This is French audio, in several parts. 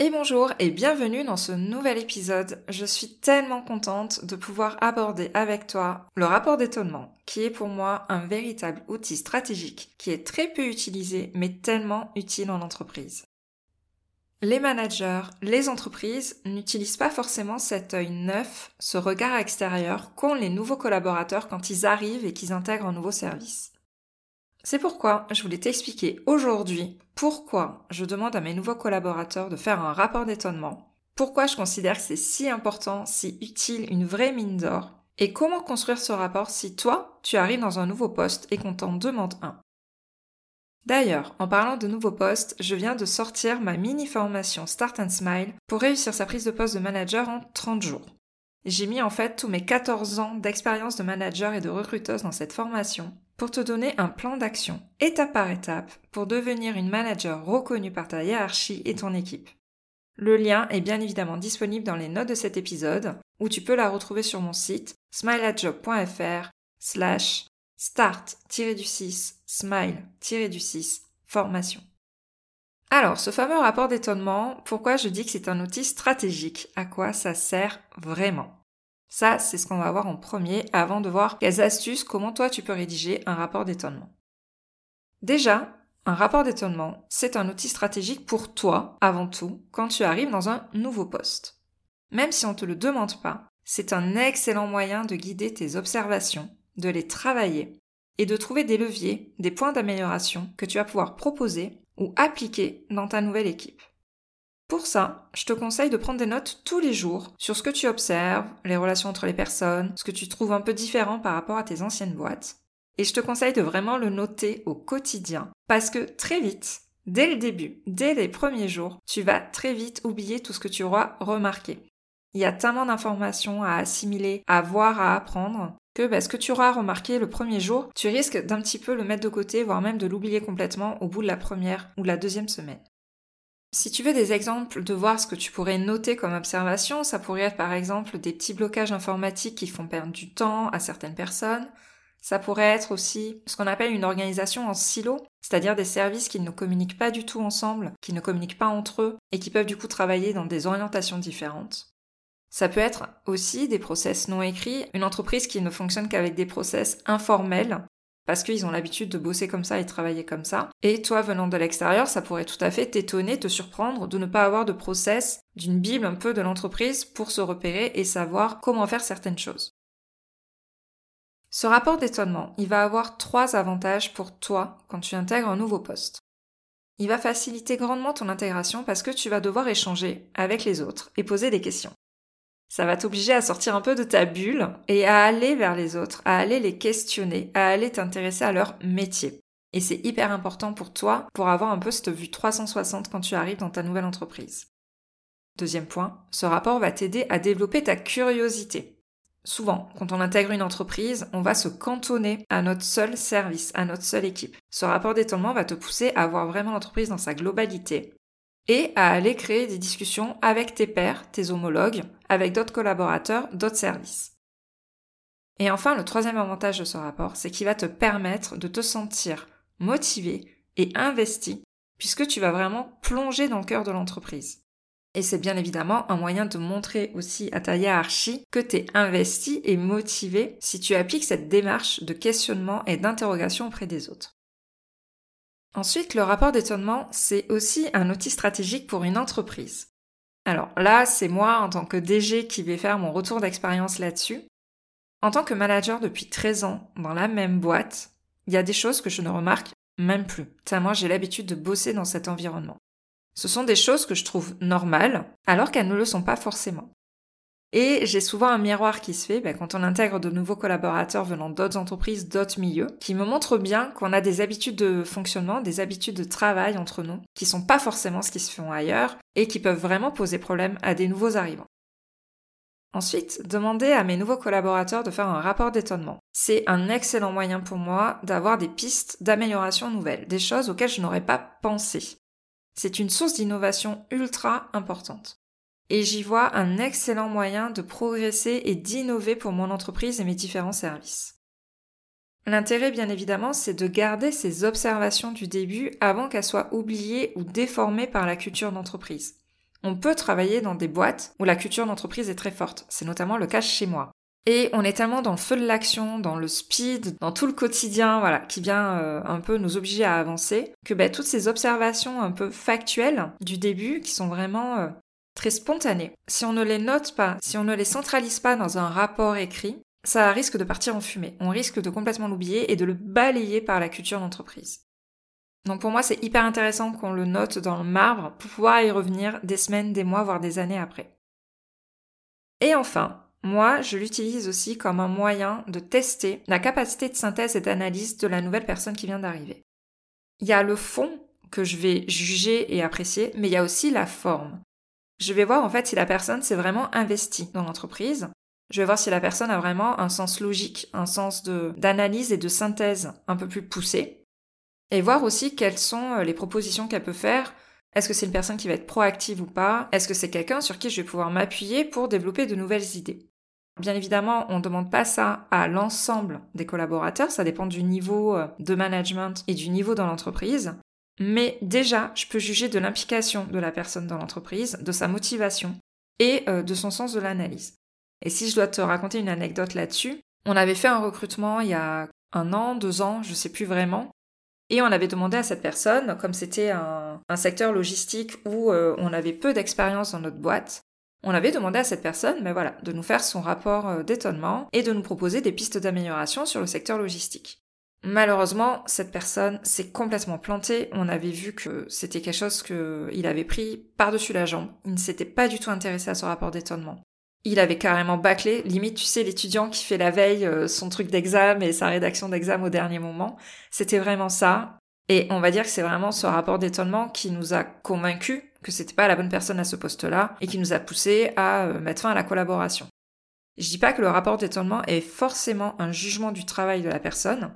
Et bonjour et bienvenue dans ce nouvel épisode. Je suis tellement contente de pouvoir aborder avec toi le rapport d'étonnement, qui est pour moi un véritable outil stratégique qui est très peu utilisé mais tellement utile en entreprise. Les managers, les entreprises n'utilisent pas forcément cet œil neuf, ce regard extérieur qu'ont les nouveaux collaborateurs quand ils arrivent et qu'ils intègrent un nouveau service. C'est pourquoi je voulais t'expliquer aujourd'hui pourquoi je demande à mes nouveaux collaborateurs de faire un rapport d'étonnement, pourquoi je considère que c'est si important, si utile, une vraie mine d'or, et comment construire ce rapport si toi, tu arrives dans un nouveau poste et qu'on t'en demande un. D'ailleurs, en parlant de nouveaux postes, je viens de sortir ma mini formation Start and Smile pour réussir sa prise de poste de manager en 30 jours. J'ai mis en fait tous mes 14 ans d'expérience de manager et de recruteuse dans cette formation pour te donner un plan d'action, étape par étape, pour devenir une manager reconnue par ta hiérarchie et ton équipe. Le lien est bien évidemment disponible dans les notes de cet épisode, où tu peux la retrouver sur mon site smileadjob.fr slash start-du-6 smile-du-6 formation. Alors, ce fameux rapport d'étonnement, pourquoi je dis que c'est un outil stratégique? À quoi ça sert vraiment? Ça, c'est ce qu'on va voir en premier avant de voir quelles astuces, comment toi tu peux rédiger un rapport d'étonnement. Déjà, un rapport d'étonnement, c'est un outil stratégique pour toi, avant tout, quand tu arrives dans un nouveau poste. Même si on ne te le demande pas, c'est un excellent moyen de guider tes observations, de les travailler et de trouver des leviers, des points d'amélioration que tu vas pouvoir proposer ou appliquer dans ta nouvelle équipe. Pour ça, je te conseille de prendre des notes tous les jours sur ce que tu observes, les relations entre les personnes, ce que tu trouves un peu différent par rapport à tes anciennes boîtes. Et je te conseille de vraiment le noter au quotidien. Parce que très vite, dès le début, dès les premiers jours, tu vas très vite oublier tout ce que tu auras remarqué. Il y a tellement d'informations à assimiler, à voir, à apprendre, que bah, ce que tu auras remarqué le premier jour, tu risques d'un petit peu le mettre de côté, voire même de l'oublier complètement au bout de la première ou la deuxième semaine. Si tu veux des exemples de voir ce que tu pourrais noter comme observation, ça pourrait être par exemple des petits blocages informatiques qui font perdre du temps à certaines personnes. Ça pourrait être aussi ce qu'on appelle une organisation en silo, c'est-à-dire des services qui ne communiquent pas du tout ensemble, qui ne communiquent pas entre eux et qui peuvent du coup travailler dans des orientations différentes. Ça peut être aussi des process non écrits, une entreprise qui ne fonctionne qu'avec des process informels parce qu'ils ont l'habitude de bosser comme ça et travailler comme ça. Et toi, venant de l'extérieur, ça pourrait tout à fait t'étonner, te surprendre de ne pas avoir de process, d'une bible un peu de l'entreprise pour se repérer et savoir comment faire certaines choses. Ce rapport d'étonnement, il va avoir trois avantages pour toi quand tu intègres un nouveau poste. Il va faciliter grandement ton intégration parce que tu vas devoir échanger avec les autres et poser des questions. Ça va t'obliger à sortir un peu de ta bulle et à aller vers les autres, à aller les questionner, à aller t'intéresser à leur métier. Et c'est hyper important pour toi pour avoir un peu cette vue 360 quand tu arrives dans ta nouvelle entreprise. Deuxième point, ce rapport va t'aider à développer ta curiosité. Souvent, quand on intègre une entreprise, on va se cantonner à notre seul service, à notre seule équipe. Ce rapport d'étonnement va te pousser à voir vraiment l'entreprise dans sa globalité et à aller créer des discussions avec tes pairs, tes homologues, avec d'autres collaborateurs, d'autres services. Et enfin, le troisième avantage de ce rapport, c'est qu'il va te permettre de te sentir motivé et investi, puisque tu vas vraiment plonger dans le cœur de l'entreprise. Et c'est bien évidemment un moyen de montrer aussi à ta hiérarchie que tu es investi et motivé si tu appliques cette démarche de questionnement et d'interrogation auprès des autres. Ensuite, le rapport d'étonnement, c'est aussi un outil stratégique pour une entreprise. Alors là, c'est moi en tant que DG qui vais faire mon retour d'expérience là-dessus. En tant que manager depuis 13 ans dans la même boîte, il y a des choses que je ne remarque même plus, tellement j'ai l'habitude de bosser dans cet environnement. Ce sont des choses que je trouve normales, alors qu'elles ne le sont pas forcément. Et j'ai souvent un miroir qui se fait ben, quand on intègre de nouveaux collaborateurs venant d'autres entreprises, d'autres milieux, qui me montrent bien qu'on a des habitudes de fonctionnement, des habitudes de travail entre nous, qui sont pas forcément ce qui se font ailleurs, et qui peuvent vraiment poser problème à des nouveaux arrivants. Ensuite, demander à mes nouveaux collaborateurs de faire un rapport d'étonnement. C'est un excellent moyen pour moi d'avoir des pistes d'amélioration nouvelles, des choses auxquelles je n'aurais pas pensé. C'est une source d'innovation ultra importante et j'y vois un excellent moyen de progresser et d'innover pour mon entreprise et mes différents services. L'intérêt, bien évidemment, c'est de garder ces observations du début avant qu'elles soient oubliées ou déformées par la culture d'entreprise. On peut travailler dans des boîtes où la culture d'entreprise est très forte. C'est notamment le cas chez moi. Et on est tellement dans le feu de l'action, dans le speed, dans tout le quotidien, voilà, qui vient euh, un peu nous obliger à avancer, que ben, toutes ces observations un peu factuelles du début, qui sont vraiment euh, très spontanées. Si on ne les note pas, si on ne les centralise pas dans un rapport écrit, ça risque de partir en fumée. On risque de complètement l'oublier et de le balayer par la culture d'entreprise. Donc pour moi, c'est hyper intéressant qu'on le note dans le marbre pour pouvoir y revenir des semaines, des mois, voire des années après. Et enfin, moi, je l'utilise aussi comme un moyen de tester la capacité de synthèse et d'analyse de la nouvelle personne qui vient d'arriver. Il y a le fond que je vais juger et apprécier, mais il y a aussi la forme. Je vais voir en fait si la personne s'est vraiment investie dans l'entreprise. Je vais voir si la personne a vraiment un sens logique, un sens d'analyse et de synthèse un peu plus poussé. Et voir aussi quelles sont euh, les propositions qu'elle peut faire. Est-ce que c'est une personne qui va être proactive ou pas? Est-ce que c'est quelqu'un sur qui je vais pouvoir m'appuyer pour développer de nouvelles idées? Bien évidemment, on ne demande pas ça à l'ensemble des collaborateurs, ça dépend du niveau euh, de management et du niveau dans l'entreprise. Mais déjà, je peux juger de l'implication de la personne dans l'entreprise, de sa motivation et euh, de son sens de l'analyse. Et si je dois te raconter une anecdote là-dessus, on avait fait un recrutement il y a un an, deux ans, je sais plus vraiment, et on avait demandé à cette personne, comme c'était un, secteur logistique où euh, on avait peu d'expérience dans notre boîte, on avait demandé à cette personne, mais voilà, de nous faire son rapport euh, d'étonnement et de nous proposer des pistes d'amélioration sur le secteur logistique. Malheureusement, cette personne s'est complètement plantée. On avait vu que c'était quelque chose qu'il avait pris par-dessus la jambe. Il ne s'était pas du tout intéressé à son rapport d'étonnement. Il avait carrément bâclé, limite, tu sais, l'étudiant qui fait la veille euh, son truc d'examen et sa rédaction d'examen au dernier moment. C'était vraiment ça. Et on va dire que c'est vraiment ce rapport d'étonnement qui nous a convaincus que c'était pas la bonne personne à ce poste-là et qui nous a poussé à euh, mettre fin à la collaboration. Je dis pas que le rapport d'étonnement est forcément un jugement du travail de la personne,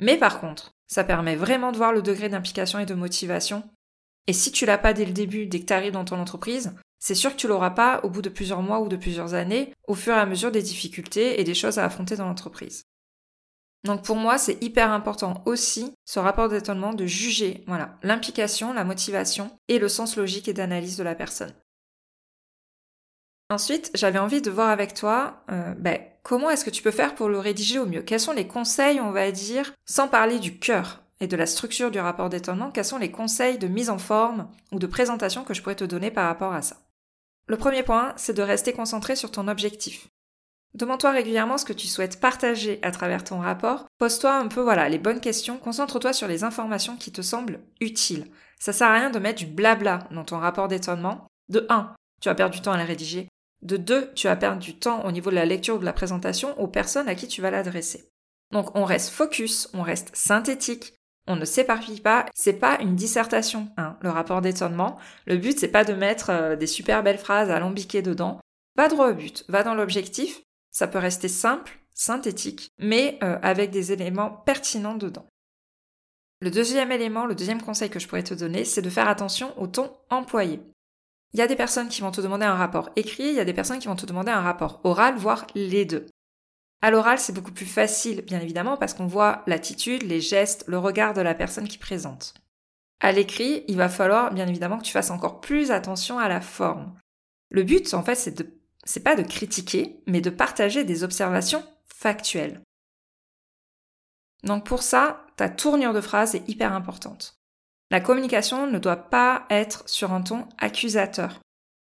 mais par contre, ça permet vraiment de voir le degré d'implication et de motivation. Et si tu l'as pas dès le début, dès que tu arrives dans ton entreprise, c'est sûr que tu l'auras pas au bout de plusieurs mois ou de plusieurs années, au fur et à mesure des difficultés et des choses à affronter dans l'entreprise. Donc pour moi, c'est hyper important aussi, ce rapport d'étonnement, de juger, voilà, l'implication, la motivation et le sens logique et d'analyse de la personne. Ensuite, j'avais envie de voir avec toi euh, ben, comment est-ce que tu peux faire pour le rédiger au mieux? Quels sont les conseils, on va dire, sans parler du cœur et de la structure du rapport d'étonnement, quels sont les conseils de mise en forme ou de présentation que je pourrais te donner par rapport à ça? Le premier point, c'est de rester concentré sur ton objectif. Demande-toi régulièrement ce que tu souhaites partager à travers ton rapport. Pose-toi un peu, voilà, les bonnes questions. Concentre-toi sur les informations qui te semblent utiles. Ça sert à rien de mettre du blabla dans ton rapport d'étonnement. De 1, tu vas perdre du temps à les rédiger. De deux, tu vas perdre du temps au niveau de la lecture ou de la présentation aux personnes à qui tu vas l'adresser. Donc on reste focus, on reste synthétique, on ne s'éparpille pas, c'est pas une dissertation, hein, le rapport d'étonnement. Le but c'est pas de mettre euh, des super belles phrases alambiquées dedans. Va droit au but, va dans l'objectif. Ça peut rester simple, synthétique, mais euh, avec des éléments pertinents dedans. Le deuxième élément, le deuxième conseil que je pourrais te donner, c'est de faire attention au ton employé. Il y a des personnes qui vont te demander un rapport écrit, il y a des personnes qui vont te demander un rapport oral, voire les deux. À l'oral, c'est beaucoup plus facile, bien évidemment, parce qu'on voit l'attitude, les gestes, le regard de la personne qui présente. À l'écrit, il va falloir, bien évidemment, que tu fasses encore plus attention à la forme. Le but, en fait, c'est de, c'est pas de critiquer, mais de partager des observations factuelles. Donc pour ça, ta tournure de phrase est hyper importante. La communication ne doit pas être sur un ton accusateur.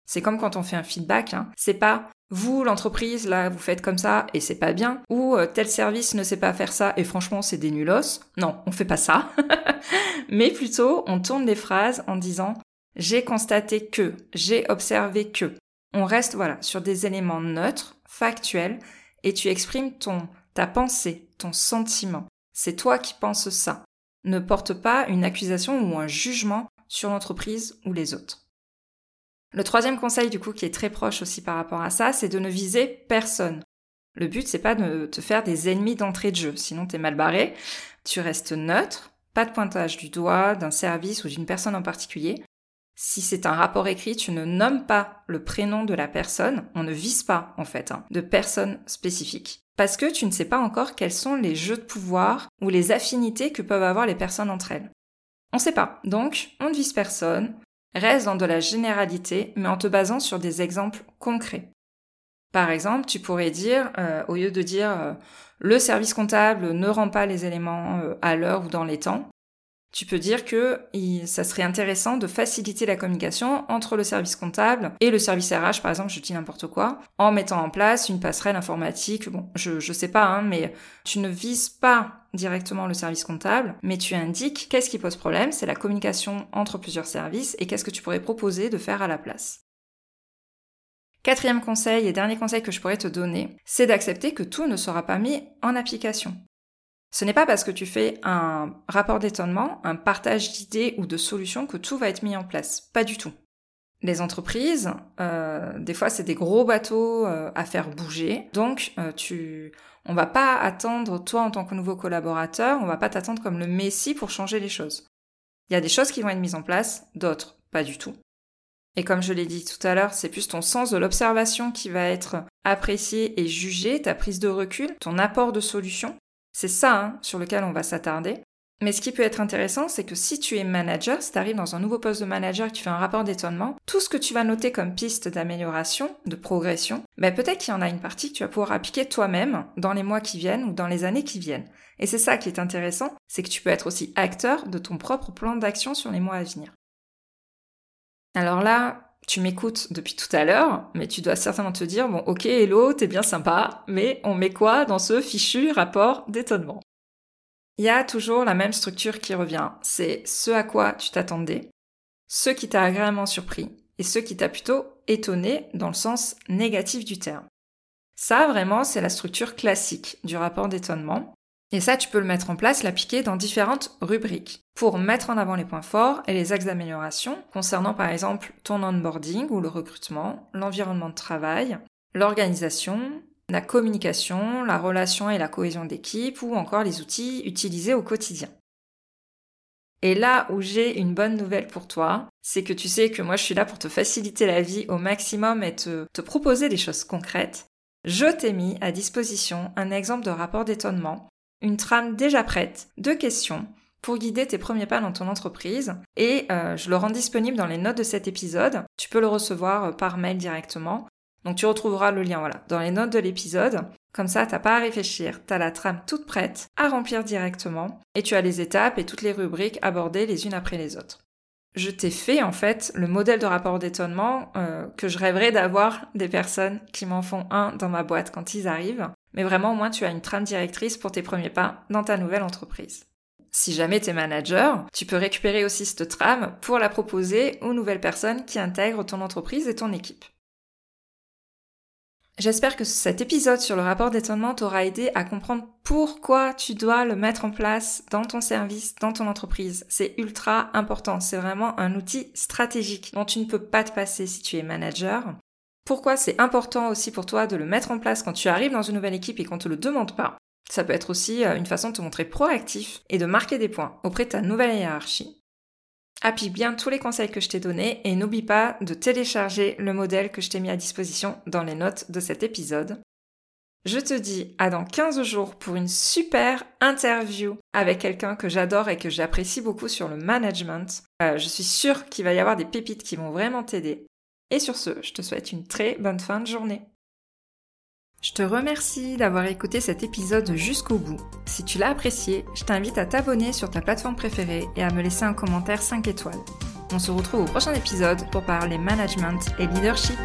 C'est comme quand on fait un feedback, hein. c'est pas vous, l'entreprise, là, vous faites comme ça et c'est pas bien, ou euh, tel service ne sait pas faire ça et franchement c'est des nulos. Non, on fait pas ça. Mais plutôt, on tourne les phrases en disant j'ai constaté que, j'ai observé que. On reste voilà sur des éléments neutres, factuels, et tu exprimes ton ta pensée, ton sentiment. C'est toi qui penses ça. Ne porte pas une accusation ou un jugement sur l'entreprise ou les autres. Le troisième conseil du coup qui est très proche aussi par rapport à ça, c'est de ne viser personne. Le but c'est pas de te faire des ennemis d'entrée de jeu, sinon t'es mal barré. Tu restes neutre, pas de pointage du doigt, d'un service ou d'une personne en particulier. Si c'est un rapport écrit, tu ne nommes pas le prénom de la personne, on ne vise pas en fait hein, de personne spécifique, parce que tu ne sais pas encore quels sont les jeux de pouvoir ou les affinités que peuvent avoir les personnes entre elles. On ne sait pas, donc on ne vise personne, reste dans de la généralité, mais en te basant sur des exemples concrets. Par exemple, tu pourrais dire, euh, au lieu de dire euh, le service comptable ne rend pas les éléments euh, à l'heure ou dans les temps, tu peux dire que ça serait intéressant de faciliter la communication entre le service comptable et le service RH, par exemple, je dis n'importe quoi, en mettant en place une passerelle informatique. Bon, je, je sais pas, hein, mais tu ne vises pas directement le service comptable, mais tu indiques qu'est-ce qui pose problème, c'est la communication entre plusieurs services et qu'est-ce que tu pourrais proposer de faire à la place. Quatrième conseil et dernier conseil que je pourrais te donner, c'est d'accepter que tout ne sera pas mis en application. Ce n'est pas parce que tu fais un rapport d'étonnement, un partage d'idées ou de solutions que tout va être mis en place. Pas du tout. Les entreprises, euh, des fois, c'est des gros bateaux euh, à faire bouger. Donc, euh, tu, on va pas attendre toi en tant que nouveau collaborateur, on va pas t'attendre comme le messie pour changer les choses. Il y a des choses qui vont être mises en place, d'autres pas du tout. Et comme je l'ai dit tout à l'heure, c'est plus ton sens de l'observation qui va être apprécié et jugé, ta prise de recul, ton apport de solution. C'est ça hein, sur lequel on va s'attarder. Mais ce qui peut être intéressant, c'est que si tu es manager, si tu arrives dans un nouveau poste de manager et que tu fais un rapport d'étonnement, tout ce que tu vas noter comme piste d'amélioration, de progression, ben peut-être qu'il y en a une partie que tu vas pouvoir appliquer toi-même dans les mois qui viennent ou dans les années qui viennent. Et c'est ça qui est intéressant, c'est que tu peux être aussi acteur de ton propre plan d'action sur les mois à venir. Alors là, tu m'écoutes depuis tout à l'heure, mais tu dois certainement te dire, bon ok hello, t'es bien sympa, mais on met quoi dans ce fichu rapport d'étonnement? Il y a toujours la même structure qui revient, c'est ce à quoi tu t'attendais, ce qui t'a agréablement surpris, et ce qui t'a plutôt étonné dans le sens négatif du terme. Ça, vraiment, c'est la structure classique du rapport d'étonnement. Et ça, tu peux le mettre en place, l'appliquer dans différentes rubriques pour mettre en avant les points forts et les axes d'amélioration concernant par exemple ton onboarding ou le recrutement, l'environnement de travail, l'organisation, la communication, la relation et la cohésion d'équipe ou encore les outils utilisés au quotidien. Et là où j'ai une bonne nouvelle pour toi, c'est que tu sais que moi je suis là pour te faciliter la vie au maximum et te, proposer des choses concrètes. Je t'ai mis à disposition un exemple de rapport d'étonnement une trame déjà prête de questions pour guider tes premiers pas dans ton entreprise et euh, je le rends disponible dans les notes de cet épisode. Tu peux le recevoir euh, par mail directement. Donc tu retrouveras le lien dans les notes de l'épisode. Comme ça, t'as pas à réfléchir, t'as la trame toute prête à remplir directement et tu as les étapes et toutes les rubriques abordées les unes après les autres. Je t'ai fait en fait le modèle de rapport d'étonnement euh, que je rêverais d'avoir des personnes qui m'en font un dans ma boîte quand ils arrivent. Mais vraiment, au moins, tu as une trame directrice pour tes premiers pas dans ta nouvelle entreprise. Si jamais tu es manager, tu peux récupérer aussi cette trame pour la proposer aux nouvelles personnes qui intègrent ton entreprise et ton équipe. J'espère que cet épisode sur le rapport d'étonnement t'aura aidé à comprendre pourquoi tu dois le mettre en place dans ton service, dans ton entreprise. C'est ultra important. C'est vraiment un outil stratégique dont tu ne peux pas te passer si tu es manager. Pourquoi c'est important aussi pour toi de le mettre en place quand tu arrives dans une nouvelle équipe et qu'on te le demande pas? Ça peut être aussi euh, une façon de te montrer proactif et de marquer des points auprès de ta nouvelle hiérarchie. Applique bien tous les conseils que je t'ai donnés et n'oublie pas de télécharger le modèle que je t'ai mis à disposition dans les notes de cet épisode. Je te dis à dans 15 jours pour une super interview avec quelqu'un que j'adore et que j'apprécie beaucoup sur le management. Euh, je suis sûre qu'il va y avoir des pépites qui vont vraiment t'aider. Et sur ce, je te souhaite une très bonne fin de journée. Je te remercie d'avoir écouté cet épisode jusqu'au bout. Si tu l'as apprécié, je t'invite à t'abonner sur ta plateforme préférée et à me laisser un commentaire 5 étoiles. On se retrouve au prochain épisode pour parler management et leadership.